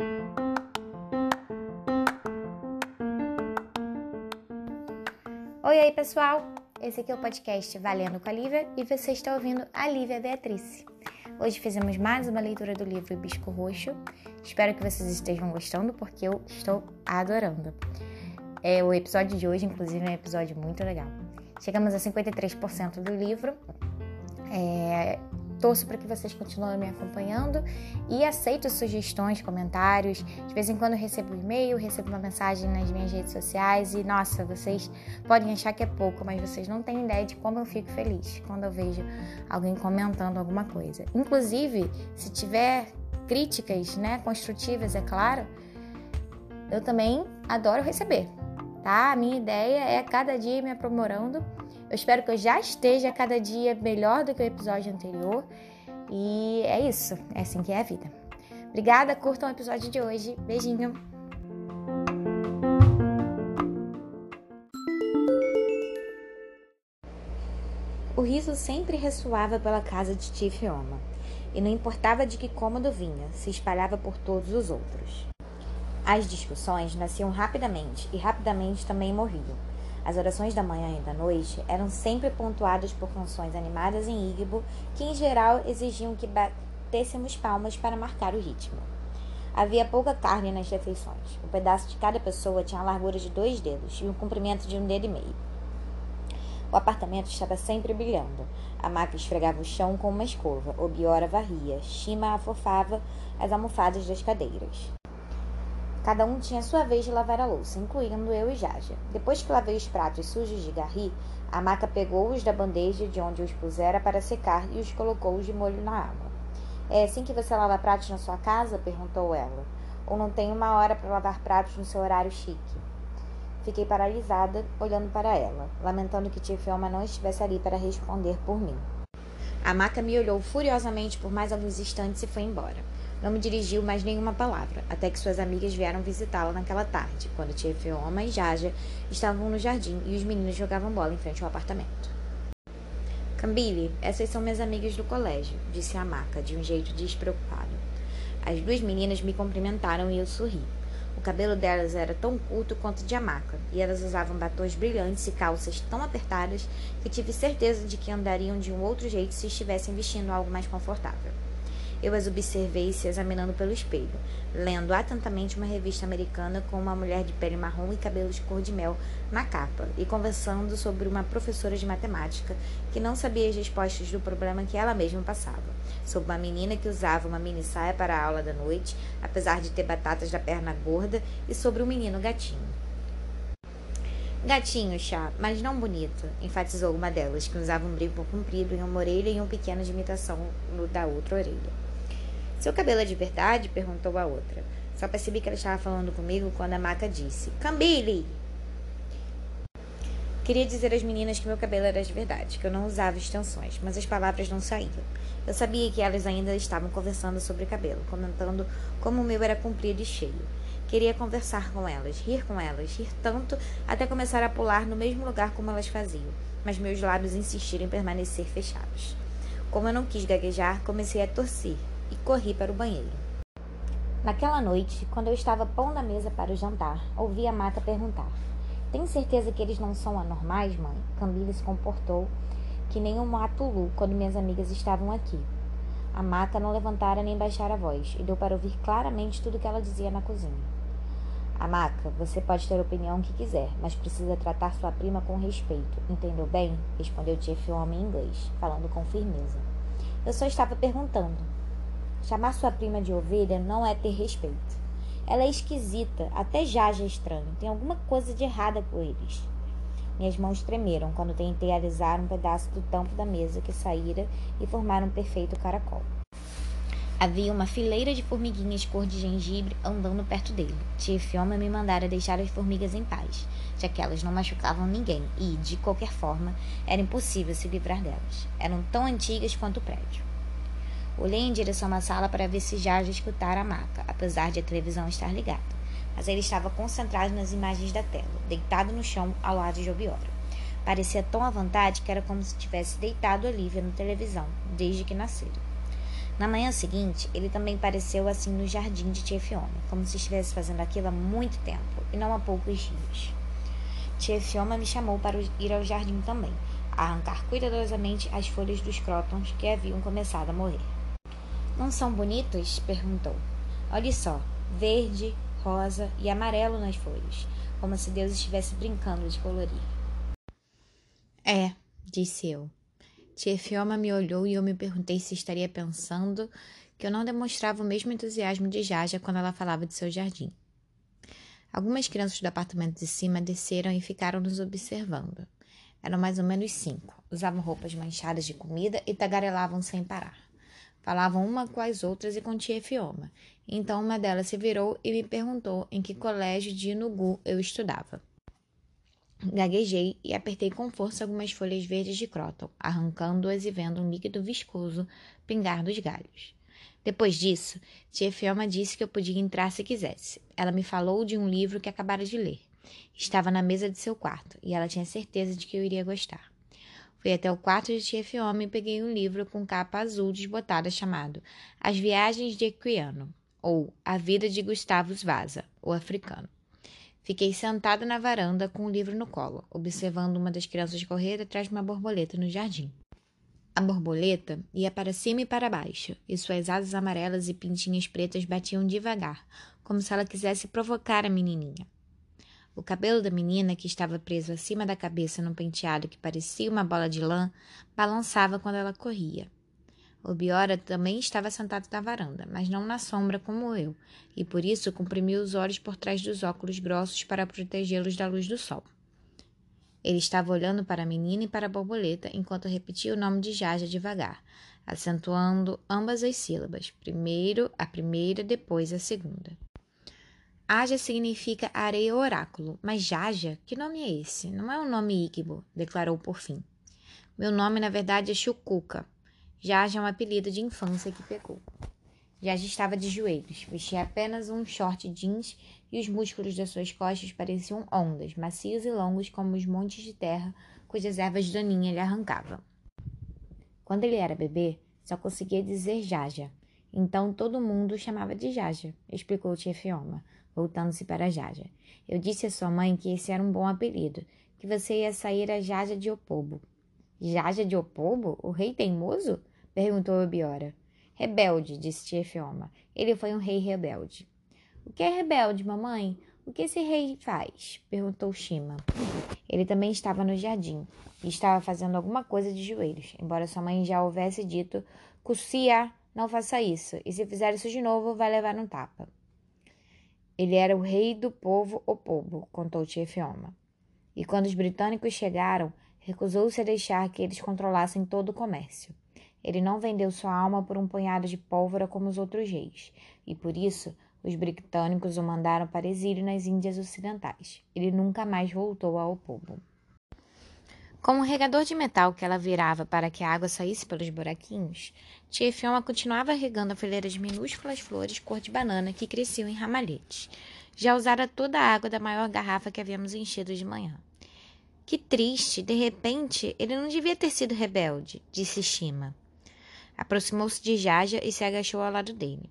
Oi, oi, pessoal! Esse aqui é o podcast Valendo com a Lívia e você está ouvindo a Lívia Beatriz. Hoje fizemos mais uma leitura do livro Bisco Roxo. Espero que vocês estejam gostando porque eu estou adorando. É, o episódio de hoje, inclusive, é um episódio muito legal. Chegamos a 53% do livro. É, Torço para que vocês continuem me acompanhando e aceito sugestões, comentários. De vez em quando recebo um e-mail, recebo uma mensagem nas minhas redes sociais e, nossa, vocês podem achar que é pouco, mas vocês não têm ideia de como eu fico feliz quando eu vejo alguém comentando alguma coisa. Inclusive, se tiver críticas, né, construtivas, é claro, eu também adoro receber, tá? A minha ideia é cada dia me aprimorando eu espero que eu já esteja cada dia melhor do que o episódio anterior. E é isso, é assim que é a vida. Obrigada, curtam o episódio de hoje. Beijinho. O riso sempre ressoava pela casa de tia Fiona, e não importava de que cômodo vinha, se espalhava por todos os outros. As discussões nasciam rapidamente e rapidamente também morriam. As orações da manhã e da noite eram sempre pontuadas por canções animadas em Igbo, que em geral exigiam que batêssemos palmas para marcar o ritmo. Havia pouca carne nas refeições. Um pedaço de cada pessoa tinha a largura de dois dedos e o comprimento de um dedo e meio. O apartamento estava sempre brilhando. A maca esfregava o chão com uma escova, o Biora varria, Shima afofava as almofadas das cadeiras. Cada um tinha sua vez de lavar a louça, incluindo eu e Jaja. Depois que lavei os pratos sujos de garri, a maca pegou-os da bandeja de onde os pusera para secar e os colocou de molho na água. É assim que você lava pratos na sua casa? perguntou ela. Ou não tem uma hora para lavar pratos no seu horário chique? Fiquei paralisada, olhando para ela, lamentando que tia Felma não estivesse ali para responder por mim. A maca me olhou furiosamente por mais alguns instantes e foi embora. Não me dirigiu mais nenhuma palavra, até que suas amigas vieram visitá-la naquela tarde, quando tia Feoma e Jaja estavam no jardim e os meninos jogavam bola em frente ao apartamento. Cambile, essas são minhas amigas do colégio, disse a maca, de um jeito despreocupado. As duas meninas me cumprimentaram e eu sorri. O cabelo delas era tão curto quanto de amaca, e elas usavam batons brilhantes e calças tão apertadas que tive certeza de que andariam de um outro jeito se estivessem vestindo algo mais confortável. Eu as observei se examinando pelo espelho, lendo atentamente uma revista americana com uma mulher de pele marrom e cabelos cor de mel na capa, e conversando sobre uma professora de matemática que não sabia as respostas do problema que ela mesma passava, sobre uma menina que usava uma mini saia para a aula da noite, apesar de ter batatas da perna gorda, e sobre um menino gatinho. Gatinho, chá, mas não bonito, enfatizou uma delas, que usava um brinco comprido em uma orelha e um pequeno de imitação da outra orelha. Seu cabelo é de verdade? perguntou a outra. Só percebi que ela estava falando comigo quando a maca disse: Cambile! Queria dizer às meninas que meu cabelo era de verdade, que eu não usava extensões, mas as palavras não saíam. Eu sabia que elas ainda estavam conversando sobre cabelo, comentando como o meu era comprido e cheio. Queria conversar com elas, rir com elas, rir tanto até começar a pular no mesmo lugar como elas faziam, mas meus lábios insistiram em permanecer fechados. Como eu não quis gaguejar, comecei a torcer, e corri para o banheiro. Naquela noite, quando eu estava pondo a mesa para o jantar, ouvi a Mata perguntar: Tem certeza que eles não são anormais, mãe? Camila se comportou que nem um matulu quando minhas amigas estavam aqui. A Mata não levantara nem baixara a voz e deu para ouvir claramente tudo que ela dizia na cozinha. Amaca, você pode ter a opinião que quiser, mas precisa tratar sua prima com respeito. Entendeu bem? Respondeu Tia Homem em inglês, falando com firmeza. Eu só estava perguntando. Chamar sua prima de ovelha não é ter respeito. Ela é esquisita, até já é estranho. Tem alguma coisa de errada com eles. Minhas mãos tremeram quando tentei alisar um pedaço do tampo da mesa que saíra e formar um perfeito caracol. Havia uma fileira de formiguinhas cor de gengibre andando perto dele. Tia Fioma me mandara deixar as formigas em paz, já que elas não machucavam ninguém e, de qualquer forma, era impossível se livrar delas. Eram tão antigas quanto o prédio. Olhei em direção à sala para ver se Jorge escutara a maca, apesar de a televisão estar ligada. Mas ele estava concentrado nas imagens da tela, deitado no chão ao lado de Obiora. Parecia tão à vontade que era como se tivesse deitado ali vendo televisão, desde que nascera. Na manhã seguinte, ele também pareceu assim no jardim de Tia Fiona, como se estivesse fazendo aquilo há muito tempo, e não há poucos dias. Tia Fiona me chamou para ir ao jardim também, arrancar cuidadosamente as folhas dos crótons que haviam começado a morrer. Não são bonitos? perguntou. Olhe só, verde, rosa e amarelo nas folhas, como se Deus estivesse brincando de colorir. É, disse eu. Tia Fioma me olhou e eu me perguntei se estaria pensando que eu não demonstrava o mesmo entusiasmo de Jaja quando ela falava de seu jardim. Algumas crianças do apartamento de cima desceram e ficaram nos observando. Eram mais ou menos cinco. Usavam roupas manchadas de comida e tagarelavam sem parar. Falavam uma com as outras e com tia Fioma. Então uma delas se virou e me perguntou em que colégio de Inugu eu estudava. Gaguejei e apertei com força algumas folhas verdes de cróton, arrancando-as e vendo um líquido viscoso pingar dos galhos. Depois disso, tia Fioma disse que eu podia entrar se quisesse. Ela me falou de um livro que acabara de ler. Estava na mesa de seu quarto e ela tinha certeza de que eu iria gostar. Fui até o quarto de tia Fioma e peguei um livro com capa azul desbotada chamado As Viagens de Equiano, ou A Vida de Gustavo Vaza, o africano. Fiquei sentada na varanda com o livro no colo, observando uma das crianças correr atrás de uma borboleta no jardim. A borboleta ia para cima e para baixo, e suas asas amarelas e pintinhas pretas batiam devagar, como se ela quisesse provocar a menininha. O cabelo da menina, que estava preso acima da cabeça num penteado que parecia uma bola de lã, balançava quando ela corria. O Biora também estava sentado na varanda, mas não na sombra como eu, e por isso comprimiu os olhos por trás dos óculos grossos para protegê-los da luz do sol. Ele estava olhando para a menina e para a borboleta enquanto repetia o nome de Jaja devagar, acentuando ambas as sílabas, primeiro a primeira, depois a segunda. Aja significa areia oráculo, mas Jaja, que nome é esse? Não é um nome Iquibo, declarou por fim. Meu nome, na verdade, é Chucuca, Jaja é um apelido de infância que pegou. Jaja estava de joelhos, vestia apenas um short jeans e os músculos das suas costas pareciam ondas, macios e longos como os montes de terra cujas ervas daninha lhe arrancava. Quando ele era bebê, só conseguia dizer Jaja. Então todo mundo o chamava de Jaja, explicou tia Fioma, voltando-se para Jaja. Eu disse à sua mãe que esse era um bom apelido, que você ia sair a Jaja de Opobo. Jaja de Opobo? O rei teimoso? Perguntou Biora. Rebelde, disse tia Fioma. Ele foi um rei rebelde. O que é rebelde, mamãe? O que esse rei faz? Perguntou Shima. Ele também estava no jardim e estava fazendo alguma coisa de joelhos, embora sua mãe já houvesse dito: Cussia, não faça isso, e se fizer isso de novo, vai levar um tapa. Ele era o rei do povo Opobo, contou tia Fioma. E quando os britânicos chegaram, recusou-se a deixar que eles controlassem todo o comércio. Ele não vendeu sua alma por um punhado de pólvora como os outros reis, e por isso os britânicos o mandaram para exílio nas Índias Ocidentais. Ele nunca mais voltou ao povo. Com o regador de metal que ela virava para que a água saísse pelos buraquinhos, Tia Fiona continuava regando a fileira de minúsculas flores cor de banana que cresciam em ramalhetes. Já usara toda a água da maior garrafa que havíamos enchido de manhã. Que triste, de repente, ele não devia ter sido rebelde, disse Shima. Aproximou-se de Jaja e se agachou ao lado dele.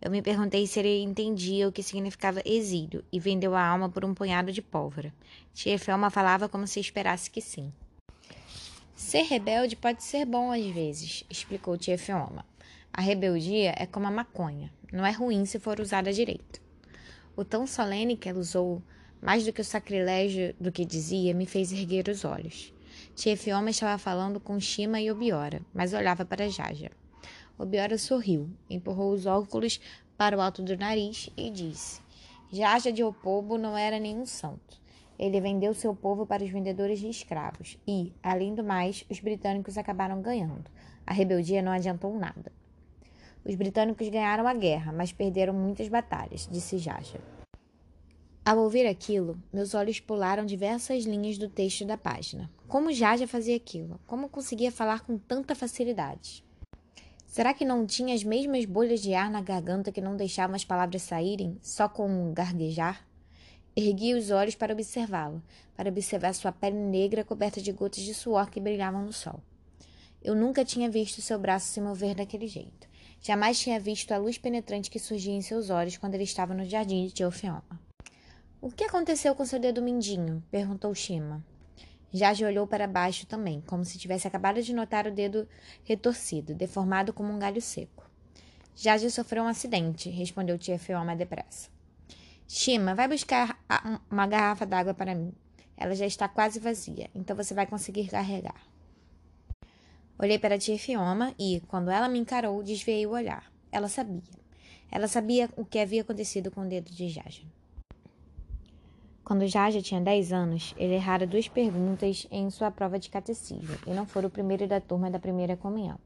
Eu me perguntei se ele entendia o que significava exílio e vendeu a alma por um punhado de pólvora. Tia Felma falava como se esperasse que sim. Ser rebelde pode ser bom às vezes, explicou Tia Felma. A rebeldia é como a maconha, não é ruim se for usada direito. O tão solene que ela usou mais do que o sacrilégio do que dizia, me fez erguer os olhos. Tia Fioma estava falando com Shima e Obiora, mas olhava para Jaja. Obiora sorriu, empurrou os óculos para o alto do nariz e disse: Jaja de Opobo não era nenhum santo. Ele vendeu seu povo para os vendedores de escravos e, além do mais, os britânicos acabaram ganhando. A rebeldia não adiantou nada. Os britânicos ganharam a guerra, mas perderam muitas batalhas, disse Jaja. Ao ouvir aquilo, meus olhos pularam diversas linhas do texto da página. Como Jaja fazia aquilo? Como conseguia falar com tanta facilidade? Será que não tinha as mesmas bolhas de ar na garganta que não deixavam as palavras saírem, só com um garguejar? Ergui os olhos para observá-lo, para observar sua pele negra coberta de gotas de suor que brilhavam no sol. Eu nunca tinha visto seu braço se mover daquele jeito. Jamais tinha visto a luz penetrante que surgia em seus olhos quando ele estava no jardim de Teofeoma. O que aconteceu com seu dedo mindinho? perguntou Shima. Jage olhou para baixo também, como se tivesse acabado de notar o dedo retorcido, deformado como um galho seco. Jage sofreu um acidente, respondeu Teofeoma depressa. Shima, vai buscar uma garrafa d'água para mim. Ela já está quase vazia, então você vai conseguir carregar. Olhei para a tia Fioma e, quando ela me encarou, desviei o olhar. Ela sabia. Ela sabia o que havia acontecido com o dedo de Jaja. Quando Jaja tinha 10 anos, ele errara duas perguntas em sua prova de catecismo e não fora o primeiro da turma da primeira comunhão.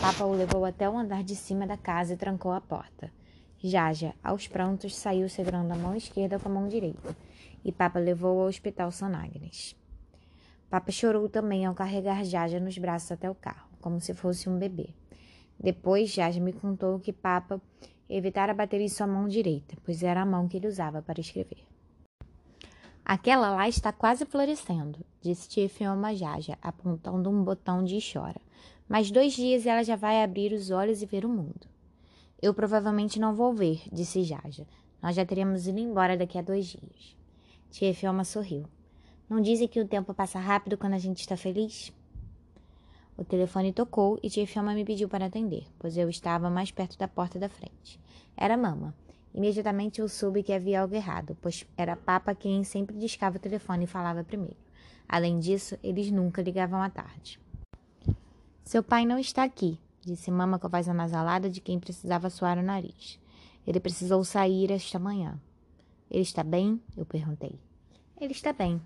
Papa o levou até o andar de cima da casa e trancou a porta. Jaja, aos prantos, saiu segurando a mão esquerda com a mão direita, e Papa levou ao hospital São Agnes. Papa chorou também ao carregar Jaja nos braços até o carro, como se fosse um bebê. Depois, Jaja me contou que Papa evitara bater em sua mão direita, pois era a mão que ele usava para escrever. Aquela lá está quase florescendo, disse tia Fioma Jaja, apontando um botão de chora. Mais dois dias ela já vai abrir os olhos e ver o mundo. Eu provavelmente não vou ver, disse Jaja. Nós já teremos ido embora daqui a dois dias. Tia Fioma sorriu. Não dizem que o tempo passa rápido quando a gente está feliz? O telefone tocou e Tia Fiona me pediu para atender, pois eu estava mais perto da porta da frente. Era Mama. Imediatamente eu soube que havia algo errado, pois era Papa quem sempre discava o telefone e falava primeiro. Além disso, eles nunca ligavam à tarde. Seu pai não está aqui, disse Mama com a voz anasalada de quem precisava suar o nariz. Ele precisou sair esta manhã. Ele está bem? Eu perguntei. Ele está bem,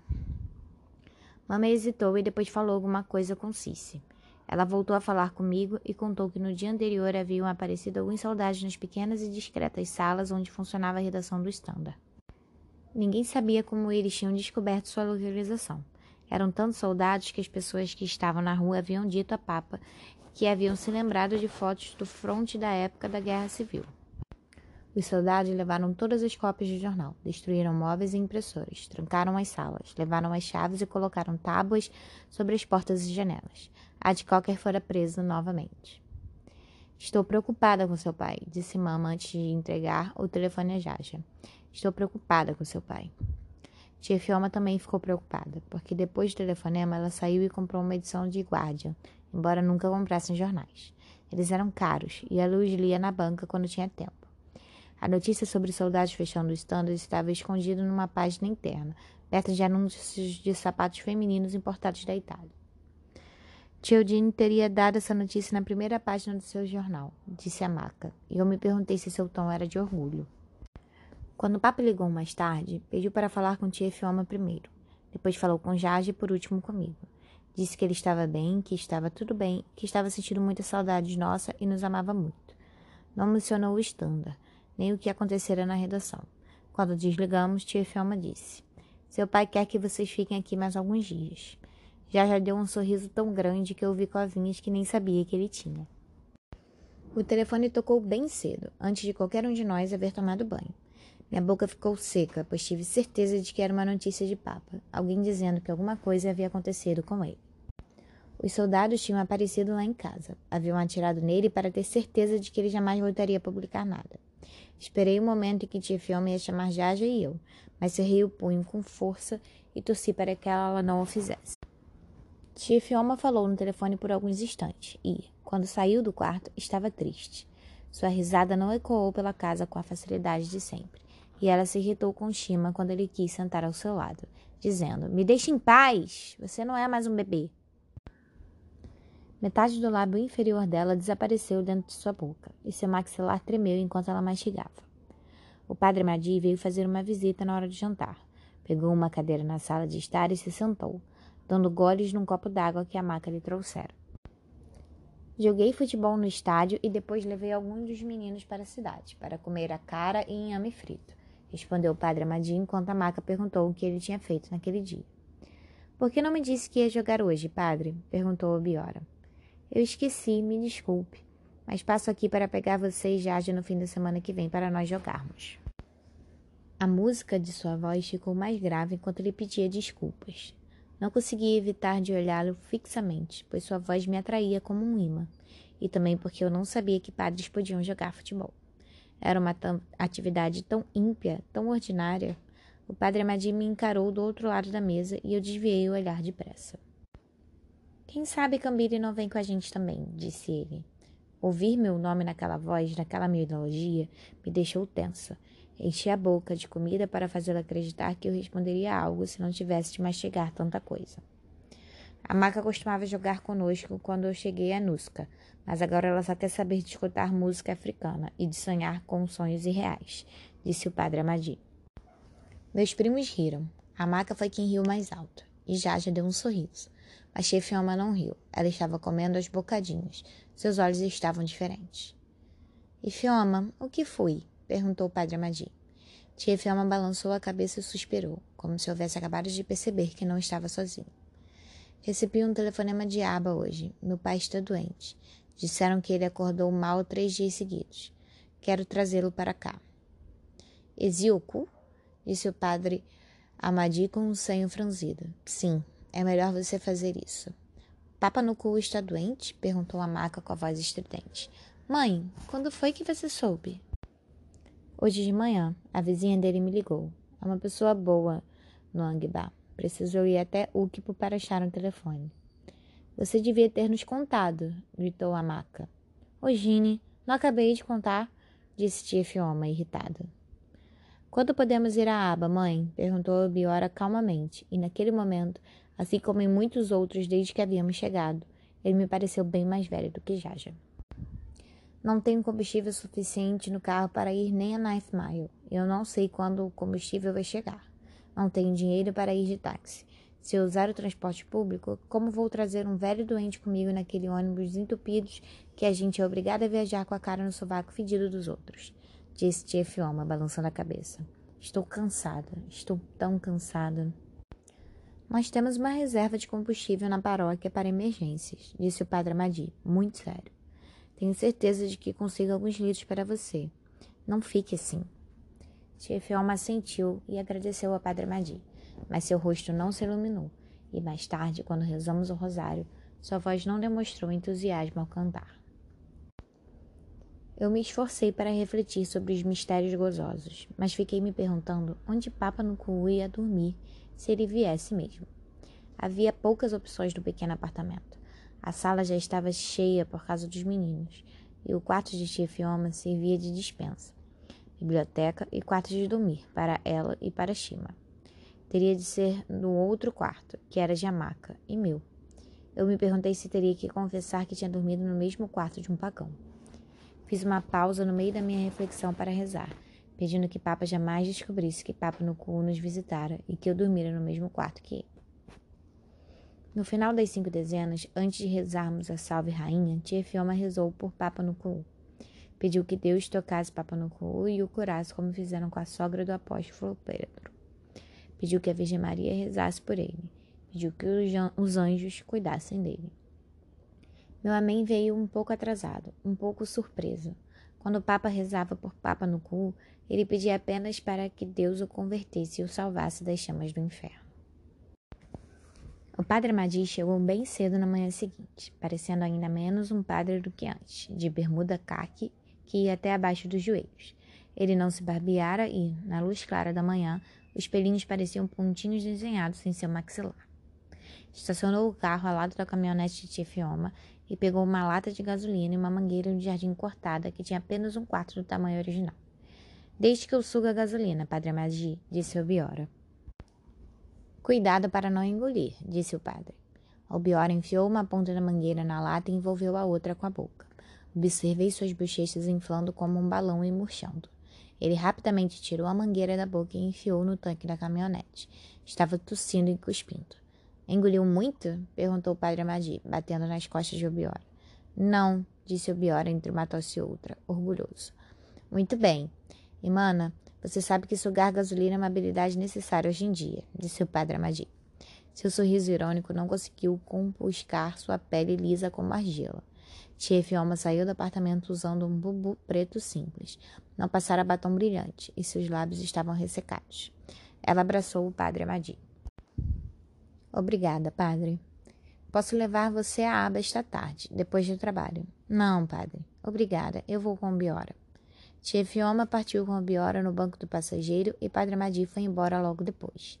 Mamãe hesitou e depois falou alguma coisa com Cici. Ela voltou a falar comigo e contou que no dia anterior haviam aparecido alguns soldados nas pequenas e discretas salas onde funcionava a redação do Standard. Ninguém sabia como eles tinham descoberto sua localização. Eram tantos soldados que as pessoas que estavam na rua haviam dito a Papa que haviam se lembrado de fotos do fronte da época da Guerra Civil. Os soldados levaram todas as cópias do jornal, destruíram móveis e impressoras, trancaram as salas, levaram as chaves e colocaram tábuas sobre as portas e janelas. A de qualquer fora preso novamente. Estou preocupada com seu pai, disse Mama antes de entregar o telefone a Jaja. Estou preocupada com seu pai. Tia Fioma também ficou preocupada, porque depois do telefonema ela saiu e comprou uma edição de Guardian, embora nunca comprassem jornais. Eles eram caros e ela os lia na banca quando tinha tempo. A notícia sobre soldados fechando o Standard estava escondida numa página interna, perto de anúncios de sapatos femininos importados da Itália. Chiodine teria dado essa notícia na primeira página do seu jornal, disse a maca, e eu me perguntei se seu tom era de orgulho. Quando o Papa ligou mais tarde, pediu para falar com tia Fioma primeiro. Depois falou com Jage e por último comigo. Disse que ele estava bem, que estava tudo bem, que estava sentindo muita saudade nossa e nos amava muito. Não mencionou o Standard, nem o que acontecera na redação. Quando desligamos, tia Felma disse: Seu pai quer que vocês fiquem aqui mais alguns dias. Já já deu um sorriso tão grande que eu vi covinhas que nem sabia que ele tinha. O telefone tocou bem cedo, antes de qualquer um de nós haver tomado banho. Minha boca ficou seca, pois tive certeza de que era uma notícia de Papa, alguém dizendo que alguma coisa havia acontecido com ele. Os soldados tinham aparecido lá em casa. Haviam atirado nele para ter certeza de que ele jamais voltaria a publicar nada. Esperei o momento em que tia Fiona ia chamar Jaja e eu, mas cerrei o punho com força e torci para que ela não o fizesse. Tia Fioma falou no telefone por alguns instantes e, quando saiu do quarto, estava triste. Sua risada não ecoou pela casa com a facilidade de sempre, e ela se irritou com Shima quando ele quis sentar ao seu lado, dizendo: Me deixe em paz! Você não é mais um bebê. Metade do lábio inferior dela desapareceu dentro de sua boca, e seu maxilar tremeu enquanto ela mastigava. O padre Madi veio fazer uma visita na hora de jantar. Pegou uma cadeira na sala de estar e se sentou, dando goles num copo d'água que a maca lhe trouxera. Joguei futebol no estádio e depois levei alguns dos meninos para a cidade, para comer a cara e inhame frito, respondeu o padre Amadi enquanto a maca perguntou o que ele tinha feito naquele dia. Por que não me disse que ia jogar hoje, padre? perguntou Biora. Eu esqueci, me desculpe, mas passo aqui para pegar você e Jade no fim da semana que vem para nós jogarmos. A música de sua voz ficou mais grave enquanto ele pedia desculpas. Não consegui evitar de olhá-lo fixamente, pois sua voz me atraía como um imã, e também porque eu não sabia que padres podiam jogar futebol. Era uma atividade tão ímpia, tão ordinária. O padre Amadi me encarou do outro lado da mesa e eu desviei o olhar depressa. Quem sabe Cambiri não vem com a gente também, disse ele. Ouvir meu nome naquela voz, naquela melodia, me deixou tensa. Enchi a boca de comida para fazê-la acreditar que eu responderia algo se não tivesse de mastigar tanta coisa. A Maca costumava jogar conosco quando eu cheguei a Nusca, mas agora ela só quer saber de escutar música africana e de sonhar com sonhos irreais, disse o padre Amadi. Meus primos riram. A Maca foi quem riu mais alto, e Jaja deu um sorriso. Mas Chefioma não riu. Ela estava comendo aos bocadinhos. Seus olhos estavam diferentes. E Fioma, o que foi? perguntou o padre Amadi. Tia Fioma balançou a cabeça e suspirou, como se houvesse acabado de perceber que não estava sozinho. Recebi um telefonema de aba hoje. Meu pai está doente. Disseram que ele acordou mal três dias seguidos. Quero trazê-lo para cá. Exíoco? Disse o padre Amadi com um senho franzido. Sim, é melhor você fazer isso. Papa no cu está doente? Perguntou a maca com a voz estridente. Mãe, quando foi que você soube? Hoje de manhã, a vizinha dele me ligou. É uma pessoa boa no Angbá. Precisou ir até Ukipo para achar um telefone. Você devia ter nos contado, gritou a maca. Ô Gine, não acabei de contar, disse tia Fioma, irritada. Quando podemos ir à aba, mãe? perguntou Biora calmamente, e naquele momento, assim como em muitos outros desde que havíamos chegado, ele me pareceu bem mais velho do que Jaja. Não tenho combustível suficiente no carro para ir nem a Ninth Mile. Eu não sei quando o combustível vai chegar. Não tenho dinheiro para ir de táxi. Se eu usar o transporte público, como vou trazer um velho doente comigo naquele ônibus entupido que a gente é obrigada a viajar com a cara no sovaco fedido dos outros? Disse tia Fioma, balançando a cabeça. Estou cansada, estou tão cansada. Nós temos uma reserva de combustível na paróquia para emergências, disse o padre Amadi, muito sério. Tenho certeza de que consigo alguns litros para você. Não fique assim. Tia Fioma assentiu e agradeceu ao Padre Madi, mas seu rosto não se iluminou, e mais tarde, quando rezamos o rosário, sua voz não demonstrou entusiasmo ao cantar. Eu me esforcei para refletir sobre os mistérios gozosos, mas fiquei me perguntando onde Papa Nuku ia dormir se ele viesse mesmo. Havia poucas opções no pequeno apartamento. A sala já estava cheia por causa dos meninos, e o quarto de tia Fioma servia de dispensa biblioteca e quarto de dormir para ela e para Shima. Teria de ser no outro quarto, que era de Amaka, e meu. Eu me perguntei se teria que confessar que tinha dormido no mesmo quarto de um pagão. Fiz uma pausa no meio da minha reflexão para rezar, pedindo que Papa jamais descobrisse que Papa no cu nos visitara e que eu dormira no mesmo quarto que ele. No final das cinco dezenas, antes de rezarmos a Salve Rainha, Tia Fioma rezou por Papa no cu Pediu que Deus tocasse Papa no cu e o curasse, como fizeram com a sogra do apóstolo Pedro. Pediu que a Virgem Maria rezasse por ele. Pediu que os anjos cuidassem dele. Meu amém veio um pouco atrasado, um pouco surpreso. Quando o Papa rezava por Papa no cu, ele pedia apenas para que Deus o convertesse e o salvasse das chamas do inferno. O padre Madi chegou bem cedo na manhã seguinte, parecendo ainda menos um padre do que antes, de bermuda caque que ia até abaixo dos joelhos. Ele não se barbeara e, na luz clara da manhã, os pelinhos pareciam pontinhos desenhados em seu maxilar. Estacionou o carro ao lado da caminhonete de Tifioma e pegou uma lata de gasolina e uma mangueira de jardim cortada que tinha apenas um quarto do tamanho original. Desde que eu suga a gasolina, Padre Magi, disse Obiora. Cuidado para não engolir, disse o padre. Obiora enfiou uma ponta da mangueira na lata e envolveu a outra com a boca. Observei suas bochechas inflando como um balão e murchando. Ele rapidamente tirou a mangueira da boca e enfiou no tanque da caminhonete. Estava tossindo e cuspindo. Engoliu muito? perguntou o padre Amadi, batendo nas costas de Obiora. Não, disse Obiora entre uma tosse e outra, orgulhoso. Muito bem. Imana, você sabe que sugar gasolina é uma habilidade necessária hoje em dia, disse o padre Amadi. Seu sorriso irônico não conseguiu compuscar sua pele lisa como argila. Tia Fioma saiu do apartamento usando um bubu preto simples. Não passara batom brilhante e seus lábios estavam ressecados. Ela abraçou o padre Amadi. Obrigada, padre. Posso levar você à aba esta tarde, depois do trabalho. Não, padre. Obrigada. Eu vou com o Biora. Tia Fioma partiu com o Biora no banco do passageiro e Padre Amadi foi embora logo depois.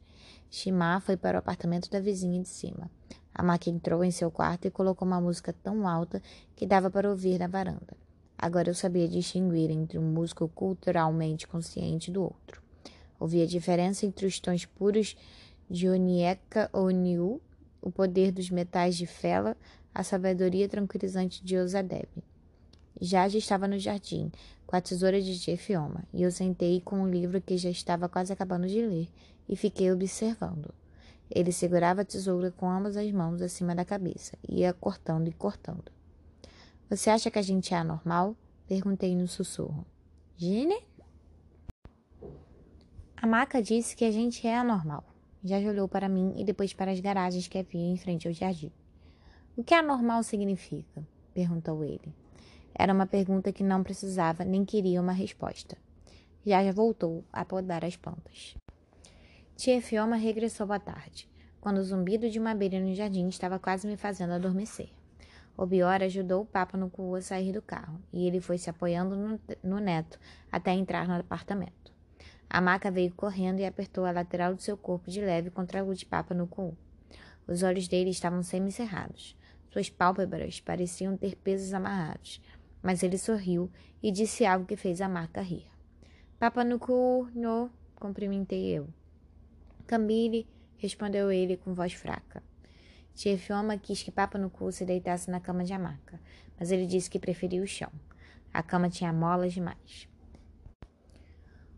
Shimá foi para o apartamento da vizinha de cima. A Maca entrou em seu quarto e colocou uma música tão alta que dava para ouvir na varanda. Agora eu sabia distinguir entre um músico culturalmente consciente do outro. Ouvia a diferença entre os tons puros de Onieka ou o poder dos metais de Fela, a sabedoria tranquilizante de Osadeb. já estava no jardim, com a tesoura de Jefioma, e eu sentei com um livro que já estava quase acabando de ler, e fiquei observando. Ele segurava a tesoura com ambas as mãos acima da cabeça, e ia cortando e cortando. Você acha que a gente é anormal? Perguntei no sussurro. Gine? A maca disse que a gente é anormal. Já olhou para mim e depois para as garagens que havia em frente ao jardim. O que anormal significa? perguntou ele. Era uma pergunta que não precisava nem queria uma resposta. Já já voltou a podar as plantas. Tia Fioma regressou à tarde, quando o zumbido de uma abelha no jardim estava quase me fazendo adormecer. O Bior ajudou o Papa no cu a sair do carro, e ele foi se apoiando no, no neto até entrar no apartamento. A maca veio correndo e apertou a lateral do seu corpo de leve contra o de Papa no cu. Os olhos dele estavam semicerrados. Suas pálpebras pareciam ter pesos amarrados, mas ele sorriu e disse algo que fez a maca rir. Papa no cu, no, cumprimentei eu. Cambile, respondeu ele com voz fraca. Tia Fioma quis que Papa no cu se deitasse na cama de Amaca, mas ele disse que preferia o chão. A cama tinha molas demais.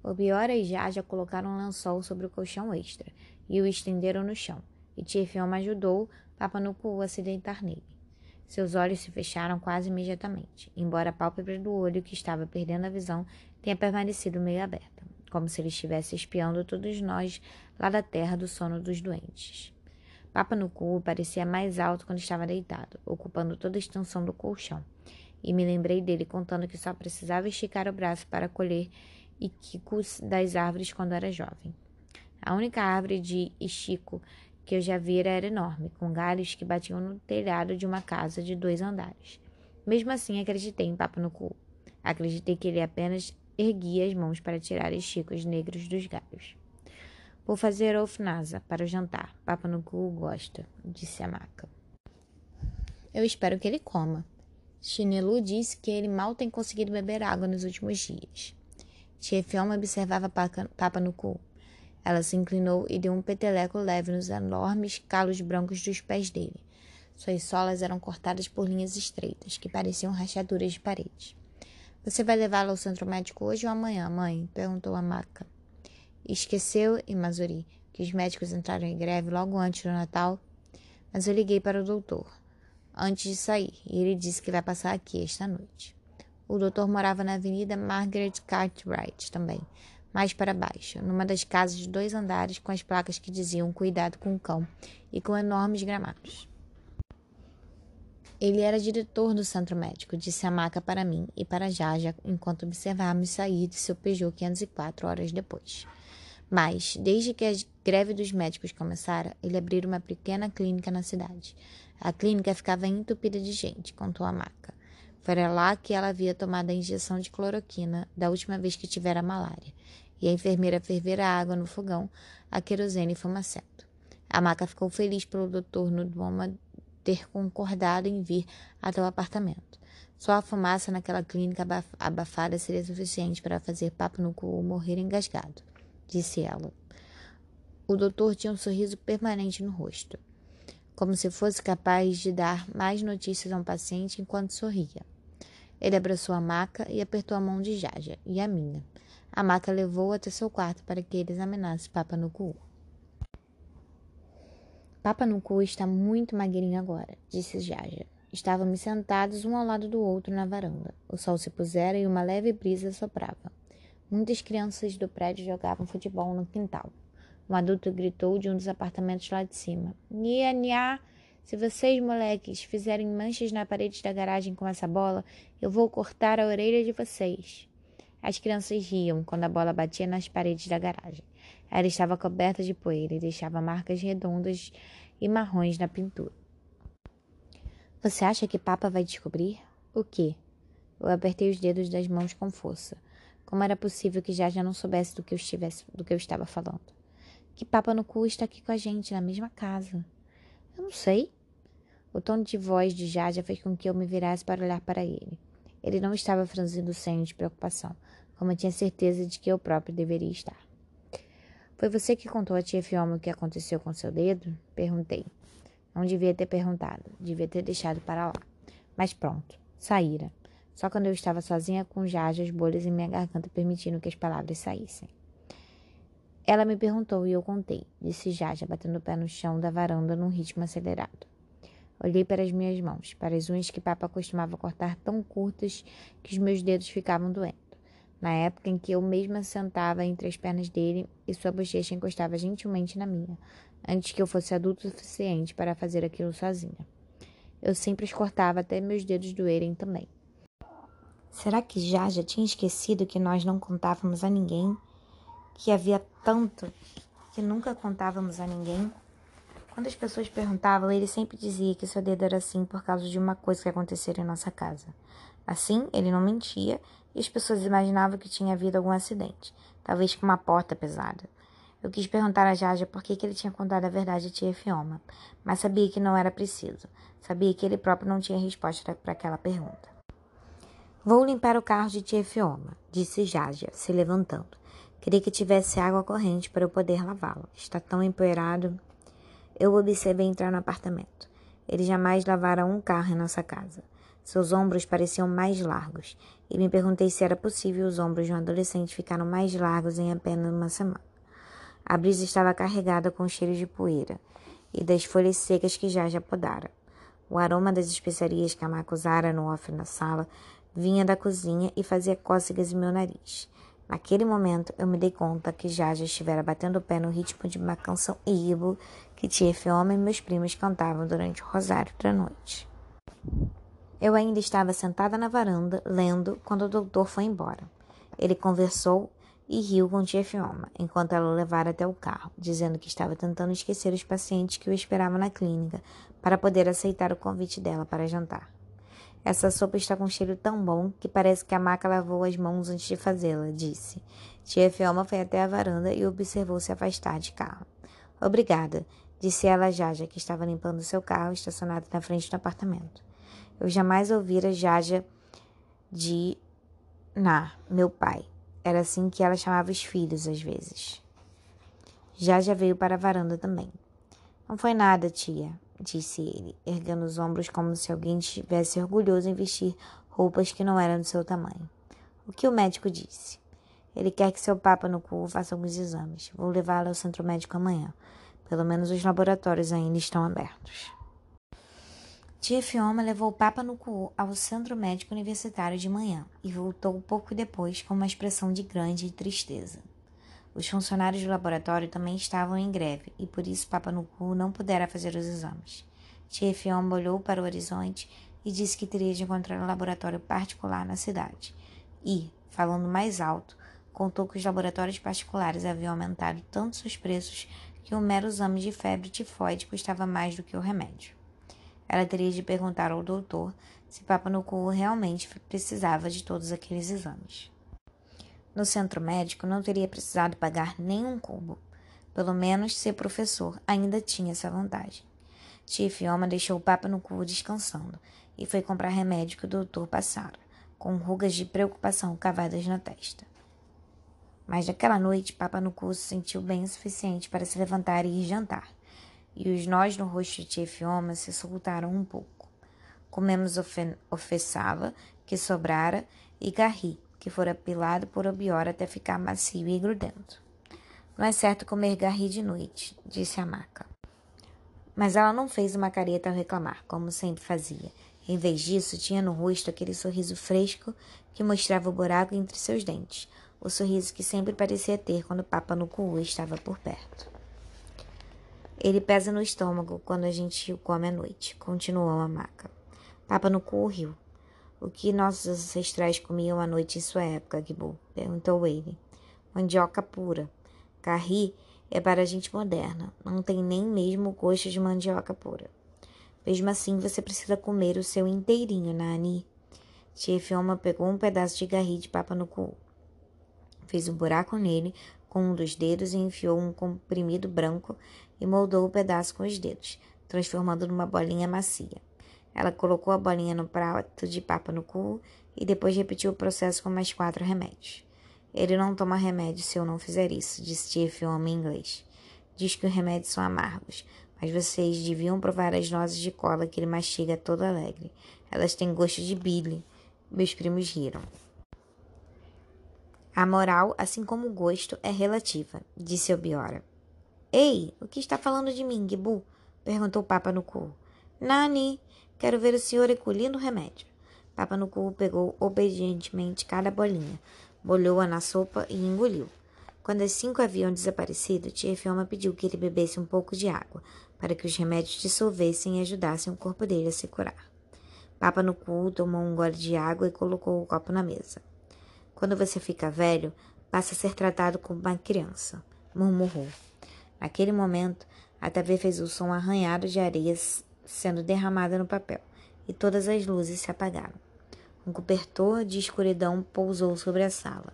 Obiora e Jaja colocaram um lençol sobre o colchão extra e o estenderam no chão, e Tifioma ajudou Papanuku a se deitar nele. Seus olhos se fecharam quase imediatamente, embora a pálpebra do olho, que estava perdendo a visão, tenha permanecido meio aberta, como se ele estivesse espiando todos nós lá da terra do sono dos doentes. Papanuku parecia mais alto quando estava deitado, ocupando toda a extensão do colchão, e me lembrei dele contando que só precisava esticar o braço para colher e quicos das árvores quando era jovem. A única árvore de estico que eu já vira era enorme, com galhos que batiam no telhado de uma casa de dois andares. Mesmo assim, acreditei em Papo no Cu. Acreditei que ele apenas erguia as mãos para tirar esticos negros dos galhos. Vou fazer ofnasa para o jantar. Papa no cu gosta, disse a maca. Eu espero que ele coma. Chinelu disse que ele mal tem conseguido beber água nos últimos dias. Tia Fiona observava Papa no cu. Ela se inclinou e deu um peteleco leve nos enormes calos brancos dos pés dele. Suas solas eram cortadas por linhas estreitas, que pareciam rachaduras de parede. Você vai levá-lo ao centro médico hoje ou amanhã, mãe? perguntou a maca. Esqueceu, Imazuri, que os médicos entraram em greve logo antes do Natal? Mas eu liguei para o doutor antes de sair e ele disse que vai passar aqui esta noite. O doutor morava na Avenida Margaret Cartwright também, mais para baixo, numa das casas de dois andares com as placas que diziam cuidado com o cão e com enormes gramados. Ele era diretor do centro médico, disse a maca para mim e para Jaja enquanto observávamos sair de seu Peugeot 504 horas depois. Mas, desde que a greve dos médicos começara, ele abriu uma pequena clínica na cidade. A clínica ficava entupida de gente, contou a maca. Foi lá que ela havia tomado a injeção de cloroquina da última vez que tivera malária, e a enfermeira fervera a água no fogão, a querosene fumacento. A maca ficou feliz pelo doutor Nudboma ter concordado em vir até o apartamento. Só a fumaça naquela clínica abafada seria suficiente para fazer papo no cu ou morrer engasgado, disse ela. O doutor tinha um sorriso permanente no rosto, como se fosse capaz de dar mais notícias a um paciente enquanto sorria. Ele abraçou a maca e apertou a mão de Jaja e a minha. A maca levou até seu quarto para que ele examinasse Papa no cu. Papa no cu está muito magrinho agora, disse Jaja. Estávamos sentados um ao lado do outro na varanda. O sol se pusera e uma leve brisa soprava. Muitas crianças do prédio jogavam futebol no quintal. Um adulto gritou de um dos apartamentos lá de cima: Nia, nia! Se vocês, moleques, fizerem manchas na parede da garagem com essa bola, eu vou cortar a orelha de vocês. As crianças riam quando a bola batia nas paredes da garagem. Ela estava coberta de poeira e deixava marcas redondas e marrons na pintura. Você acha que Papa vai descobrir? O quê? Eu apertei os dedos das mãos com força. Como era possível que já já não soubesse do que eu estivesse, do que eu estava falando? Que Papa no cu está aqui com a gente, na mesma casa. Eu não sei. O tom de voz de Jaja fez com que eu me virasse para olhar para ele. Ele não estava franzindo o senho de preocupação, como eu tinha certeza de que eu próprio deveria estar. Foi você que contou a tia Fioma o que aconteceu com seu dedo? Perguntei. Não devia ter perguntado, devia ter deixado para lá. Mas pronto, saíra. Só quando eu estava sozinha com Jaja, as bolhas em minha garganta permitindo que as palavras saíssem. Ela me perguntou e eu contei, disse Jaja, batendo o pé no chão da varanda num ritmo acelerado. Olhei para as minhas mãos, para as unhas que Papa costumava cortar tão curtas que os meus dedos ficavam doendo. Na época em que eu mesma sentava entre as pernas dele e sua bochecha encostava gentilmente na minha, antes que eu fosse adulto o suficiente para fazer aquilo sozinha. Eu sempre os cortava até meus dedos doerem também. Será que já já tinha esquecido que nós não contávamos a ninguém? Que havia tanto que nunca contávamos a ninguém? Quando as pessoas perguntavam, ele sempre dizia que seu dedo era assim por causa de uma coisa que acontecera em nossa casa. Assim, ele não mentia e as pessoas imaginavam que tinha havido algum acidente, talvez com uma porta pesada. Eu quis perguntar a Jaja por que, que ele tinha contado a verdade a tia Fioma, mas sabia que não era preciso. Sabia que ele próprio não tinha resposta para aquela pergunta. Vou limpar o carro de tia Fioma, disse Jaja, se levantando. Queria que tivesse água corrente para eu poder lavá-lo. Está tão empoeirado. Eu observei entrar no apartamento. Ele jamais lavara um carro em nossa casa. Seus ombros pareciam mais largos, e me perguntei se era possível os ombros de um adolescente ficaram mais largos em apenas uma semana. A brisa estava carregada com cheiro de poeira e das folhas secas que já podara. O aroma das especiarias que a Marca usara no off na sala vinha da cozinha e fazia cócegas em meu nariz. Naquele momento, eu me dei conta que já já estivera batendo o pé no ritmo de uma canção Ibo que tia Fioma e meus primos cantavam durante o rosário da noite. Eu ainda estava sentada na varanda, lendo, quando o doutor foi embora. Ele conversou e riu com tia Fioma, enquanto ela o levara até o carro, dizendo que estava tentando esquecer os pacientes que o esperavam na clínica para poder aceitar o convite dela para jantar. Essa sopa está com um cheiro tão bom que parece que a maca lavou as mãos antes de fazê-la, disse. Tia Fioma foi até a varanda e observou se afastar de carro. Obrigada, disse ela já, já que estava limpando seu carro estacionado na frente do apartamento. Eu jamais ouvira Jaja de Na, meu pai. Era assim que ela chamava os filhos às vezes. Jaja veio para a varanda também. Não foi nada, tia, disse ele, erguendo os ombros como se alguém estivesse orgulhoso em vestir roupas que não eram do seu tamanho. O que o médico disse? Ele quer que seu papa no cu faça alguns exames. Vou levá-lo ao centro médico amanhã. Pelo menos os laboratórios ainda estão abertos. Tia levou o Papa no cu ao Centro Médico Universitário de manhã e voltou pouco depois com uma expressão de grande tristeza. Os funcionários do laboratório também estavam em greve e por isso Papa no cu não pudera fazer os exames. Tia Fioma olhou para o horizonte e disse que teria de encontrar um laboratório particular na cidade. E, falando mais alto, contou que os laboratórios particulares haviam aumentado tanto seus preços que um mero exame de febre tifoide custava mais do que o remédio. Ela teria de perguntar ao doutor se Papa no cu realmente precisava de todos aqueles exames. No centro médico não teria precisado pagar nenhum cubo. Pelo menos ser professor ainda tinha essa vantagem. Tia Fioma deixou o Papa no cu descansando e foi comprar remédio que o doutor passara, com rugas de preocupação cavadas na testa. Mas naquela noite, Papa no cu se sentiu bem o suficiente para se levantar e ir jantar e os nós no rosto de Efioma se soltaram um pouco. Comemos ofessava, que sobrara, e garri, que fora pilado por Obiora até ficar macio e grudento. Não é certo comer garri de noite, disse a maca. Mas ela não fez uma careta ao reclamar, como sempre fazia. Em vez disso, tinha no rosto aquele sorriso fresco que mostrava o buraco entre seus dentes, o sorriso que sempre parecia ter quando Papa no cu estava por perto. Ele pesa no estômago quando a gente o come à noite, continuou a maca. Papa no cu riu. O que nossos ancestrais comiam à noite em sua época, Gibu? perguntou ele. Mandioca pura. Carri é para a gente moderna. Não tem nem mesmo gosto de mandioca pura. Mesmo assim, você precisa comer o seu inteirinho, Nani. Tia Fioma pegou um pedaço de garri de papa no cu. Fez um buraco nele com um dos dedos e enfiou um comprimido branco e moldou o pedaço com os dedos, transformando numa bolinha macia. Ela colocou a bolinha no prato de papa no cu e depois repetiu o processo com mais quatro remédios. Ele não toma remédio se eu não fizer isso, disse Tia Fioma em inglês. Diz que os remédios são amargos, mas vocês deviam provar as nozes de cola que ele mastiga todo alegre. Elas têm gosto de Billy. Meus primos riram. A moral, assim como o gosto, é relativa, disse Obiora. Ei, o que está falando de mim, Gibu? perguntou Papa no cu. Nani, quero ver o senhor recolhendo o remédio. Papa no cu pegou obedientemente cada bolinha, molhou-a na sopa e engoliu. Quando as cinco haviam desaparecido, tia Fioma pediu que ele bebesse um pouco de água, para que os remédios dissolvessem e ajudassem o corpo dele a se curar. Papa no cu tomou um gole de água e colocou o copo na mesa. Quando você fica velho, passa a ser tratado como uma criança, murmurou. Naquele momento, a TV fez o som arranhado de areia sendo derramada no papel, e todas as luzes se apagaram. Um cobertor de escuridão pousou sobre a sala.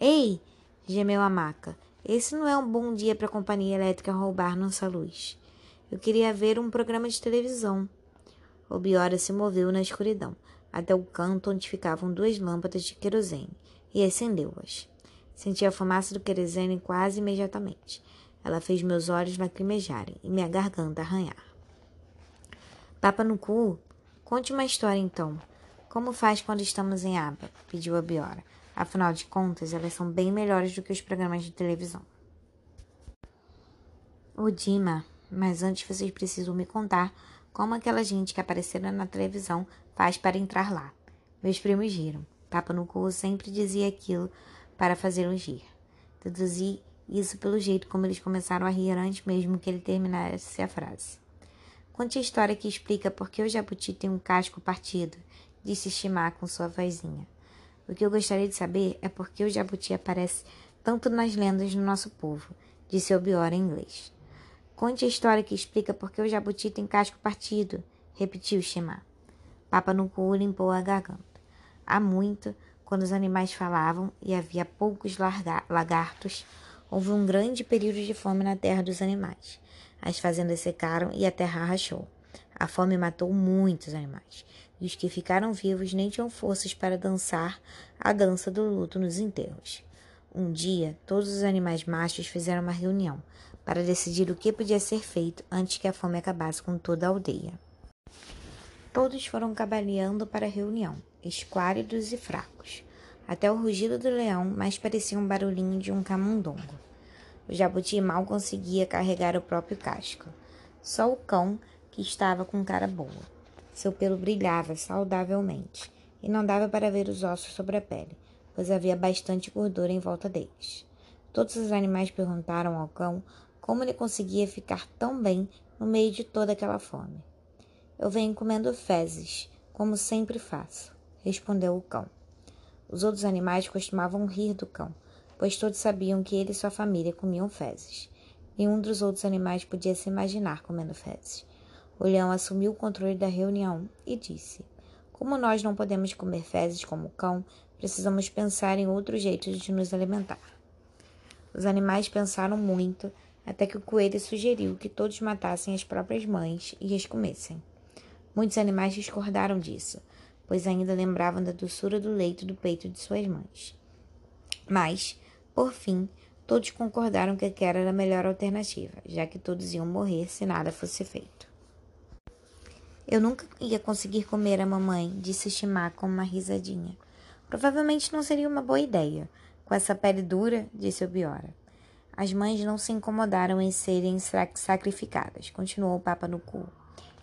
Ei! gemeu a maca. Esse não é um bom dia para a companhia elétrica roubar nossa luz. Eu queria ver um programa de televisão. O Biora se moveu na escuridão, até o canto onde ficavam duas lâmpadas de querosene, e acendeu-as. Senti a fumaça do querosene quase imediatamente. Ela fez meus olhos lacrimejarem e minha garganta arranhar. Papa no cu? Conte uma história então. Como faz quando estamos em aba? pediu a Biora. Afinal de contas, elas são bem melhores do que os programas de televisão. O Dima, mas antes vocês precisam me contar como aquela gente que apareceram na televisão faz para entrar lá. Meus primos riram. Papa no cu sempre dizia aquilo para fazê-los rir. Deduzi isso pelo jeito como eles começaram a rir antes mesmo que ele terminasse a frase. Conte a história que explica por que o jabuti tem um casco partido, disse Shimá com sua vozinha. O que eu gostaria de saber é por que o jabuti aparece tanto nas lendas do nosso povo, disse Obiora em inglês. Conte a história que explica por que o jabuti tem casco partido, repetiu Shimá. Papa no cu limpou a garganta. Há muito, quando os animais falavam e havia poucos lagartos, houve um grande período de fome na terra dos animais. As fazendas secaram e a terra rachou. A fome matou muitos animais e os que ficaram vivos nem tinham forças para dançar a dança do luto nos enterros. Um dia, todos os animais machos fizeram uma reunião para decidir o que podia ser feito antes que a fome acabasse com toda a aldeia. Todos foram cabaleando para a reunião, esquálidos e fracos. Até o rugido do leão mais parecia um barulhinho de um camundongo. O jabuti mal conseguia carregar o próprio casco. Só o cão, que estava com cara boa. Seu pelo brilhava saudavelmente, e não dava para ver os ossos sobre a pele, pois havia bastante gordura em volta deles. Todos os animais perguntaram ao cão como ele conseguia ficar tão bem no meio de toda aquela fome. Eu venho comendo fezes, como sempre faço, respondeu o cão. Os outros animais costumavam rir do cão, pois todos sabiam que ele e sua família comiam fezes. Nenhum dos outros animais podia se imaginar comendo fezes. O leão assumiu o controle da reunião e disse: Como nós não podemos comer fezes como o cão, precisamos pensar em outro jeito de nos alimentar. Os animais pensaram muito até que o coelho sugeriu que todos matassem as próprias mães e as comessem. Muitos animais discordaram disso, pois ainda lembravam da doçura do leito do peito de suas mães. Mas, por fim, todos concordaram que aquela era a melhor alternativa, já que todos iam morrer se nada fosse feito. Eu nunca ia conseguir comer a mamãe, disse Shimá com uma risadinha. Provavelmente não seria uma boa ideia. Com essa pele dura, disse Obiora. As mães não se incomodaram em serem sacrificadas, continuou o Papa no cu.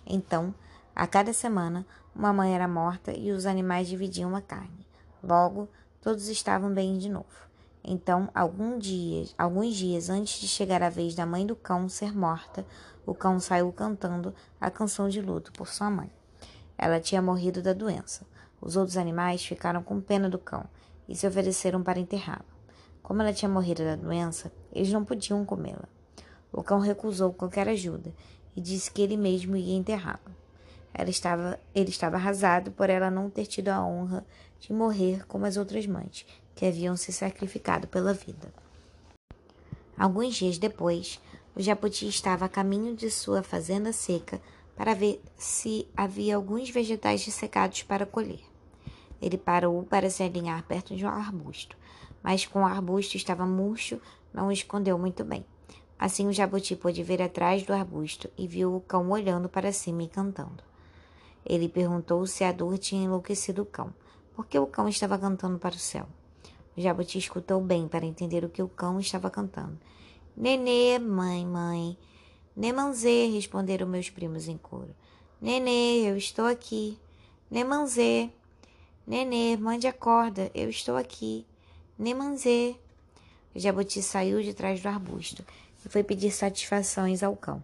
Então, a cada semana, uma mãe era morta e os animais dividiam a carne. Logo, todos estavam bem de novo. Então, alguns dias, alguns dias antes de chegar a vez da mãe do cão ser morta, o cão saiu cantando a canção de luto por sua mãe. Ela tinha morrido da doença. Os outros animais ficaram com pena do cão e se ofereceram para enterrá-la. Como ela tinha morrido da doença, eles não podiam comê-la. O cão recusou qualquer ajuda e disse que ele mesmo ia enterrá-la. Estava, ele estava arrasado por ela não ter tido a honra de morrer como as outras mães, que haviam se sacrificado pela vida. Alguns dias depois, o jabuti estava a caminho de sua fazenda seca para ver se havia alguns vegetais ressecados para colher. Ele parou para se alinhar perto de um arbusto, mas com o arbusto estava murcho, não o escondeu muito bem. Assim o jabuti pôde ver atrás do arbusto e viu o cão olhando para cima e cantando. Ele perguntou se a dor tinha enlouquecido o cão, porque o cão estava cantando para o céu. Jabuti escutou bem para entender o que o cão estava cantando. Nenê, mãe, mãe. Nemanzê, responderam meus primos em coro. Nenê, eu estou aqui. Nemanzê. Nenê, mande a corda, eu estou aqui. Nemanzê. O jabuti saiu de trás do arbusto e foi pedir satisfações ao cão.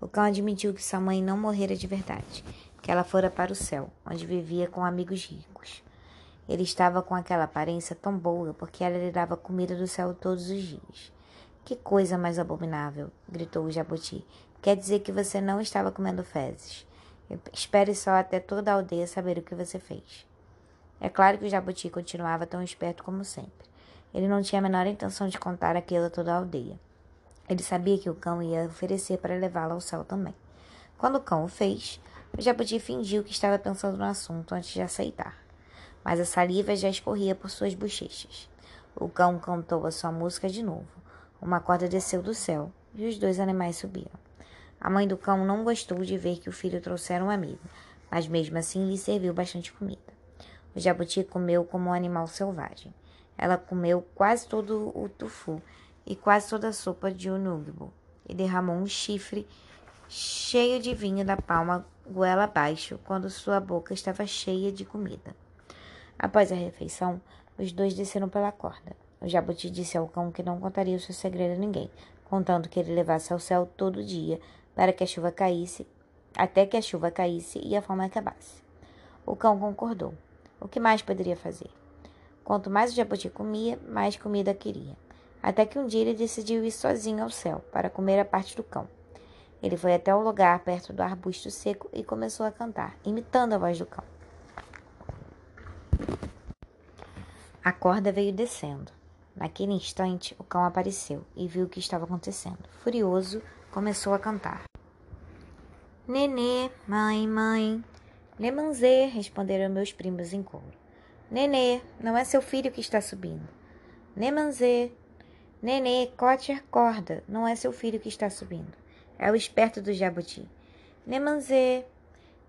O cão admitiu que sua mãe não morrera de verdade, que ela fora para o céu, onde vivia com amigos ricos. Ele estava com aquela aparência tão boa porque ela lhe dava comida do céu todos os dias. Que coisa mais abominável! gritou o jabuti. Quer dizer que você não estava comendo fezes. Espere só até toda a aldeia saber o que você fez. É claro que o jabuti continuava tão esperto como sempre. Ele não tinha a menor intenção de contar aquilo a toda a aldeia. Ele sabia que o cão ia oferecer para levá-lo ao céu também. Quando o cão o fez, o jabuti fingiu que estava pensando no assunto antes de aceitar mas a saliva já escorria por suas bochechas. O cão cantou a sua música de novo. Uma corda desceu do céu e os dois animais subiram. A mãe do cão não gostou de ver que o filho trouxera um amigo, mas mesmo assim lhe serviu bastante comida. O jabuti comeu como um animal selvagem. Ela comeu quase todo o tufu e quase toda a sopa de unugbo e derramou um chifre cheio de vinho da palma goela abaixo quando sua boca estava cheia de comida. Após a refeição, os dois desceram pela corda. O jabuti disse ao cão que não contaria o seu segredo a ninguém, contando que ele levasse ao céu todo dia para que a chuva caísse, até que a chuva caísse e a fome acabasse. O cão concordou. O que mais poderia fazer? Quanto mais o jabuti comia, mais comida queria. Até que um dia ele decidiu ir sozinho ao céu para comer a parte do cão. Ele foi até o lugar perto do arbusto seco e começou a cantar, imitando a voz do cão. A corda veio descendo. Naquele instante, o cão apareceu e viu o que estava acontecendo. Furioso, começou a cantar. Nenê, mãe, mãe. Lemanzê, responderam meus primos em coro. Nenê, não é seu filho que está subindo. Nemanzê. Nenê, cote a corda, não é seu filho que está subindo. É o esperto do jabuti. Nemanzê.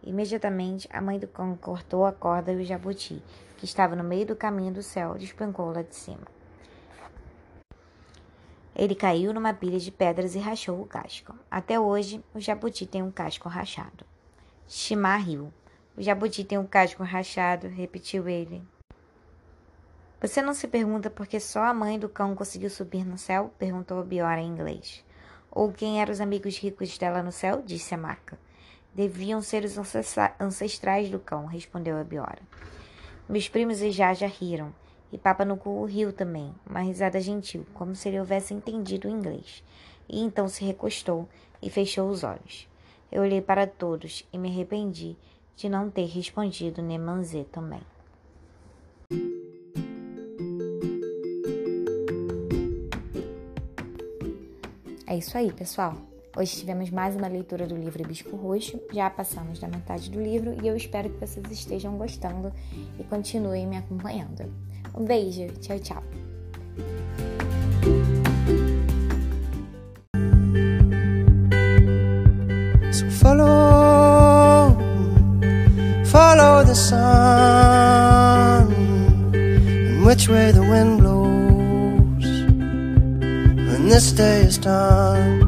Imediatamente, a mãe do cão cortou a corda e o jabuti, que estava no meio do caminho do céu, despencou lá de cima. Ele caiu numa pilha de pedras e rachou o casco. Até hoje, o jabuti tem um casco rachado. Shimar riu. O jabuti tem um casco rachado, repetiu ele. Você não se pergunta por que só a mãe do cão conseguiu subir no céu? perguntou Biora em inglês. Ou quem eram os amigos ricos dela no céu? disse a maca. Deviam ser os ancestrais do cão, respondeu a Biora. Meus primos e Jaja riram, e Papa Nuku riu também, uma risada gentil, como se ele houvesse entendido o inglês. E então se recostou e fechou os olhos. Eu olhei para todos e me arrependi de não ter respondido Nemanzê também. É isso aí, pessoal. Hoje tivemos mais uma leitura do livro Bispo Roxo, já passamos da metade do livro e eu espero que vocês estejam gostando e continuem me acompanhando. Um beijo, tchau, tchau! So follow, follow the sun, and which way the wind blows when this day is done.